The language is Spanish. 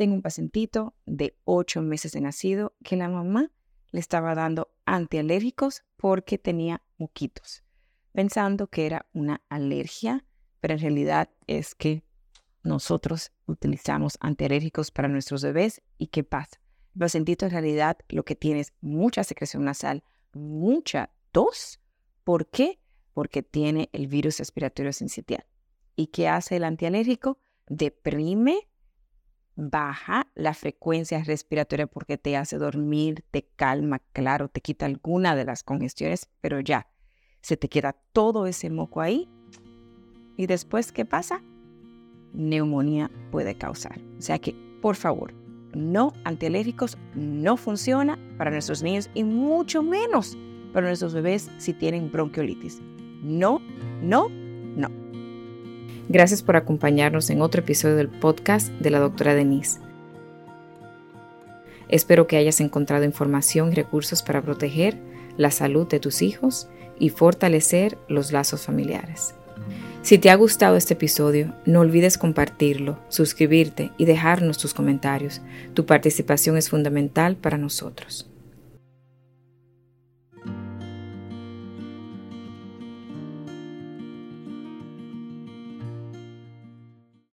Tengo un pacientito de 8 meses de nacido que la mamá le estaba dando antialérgicos porque tenía moquitos, pensando que era una alergia, pero en realidad es que nosotros utilizamos antialérgicos para nuestros bebés y ¿qué pasa? El pacientito en realidad lo que tiene es mucha secreción nasal, mucha tos. ¿Por qué? Porque tiene el virus respiratorio sincitial. ¿Y qué hace el antialérgico? Deprime baja la frecuencia respiratoria porque te hace dormir, te calma, claro, te quita alguna de las congestiones, pero ya, se te queda todo ese moco ahí. Y después, ¿qué pasa? Neumonía puede causar. O sea que, por favor, no antialérgicos no funciona para nuestros niños y mucho menos para nuestros bebés si tienen bronquiolitis. No, no, no. Gracias por acompañarnos en otro episodio del podcast de la doctora Denise. Espero que hayas encontrado información y recursos para proteger la salud de tus hijos y fortalecer los lazos familiares. Si te ha gustado este episodio, no olvides compartirlo, suscribirte y dejarnos tus comentarios. Tu participación es fundamental para nosotros.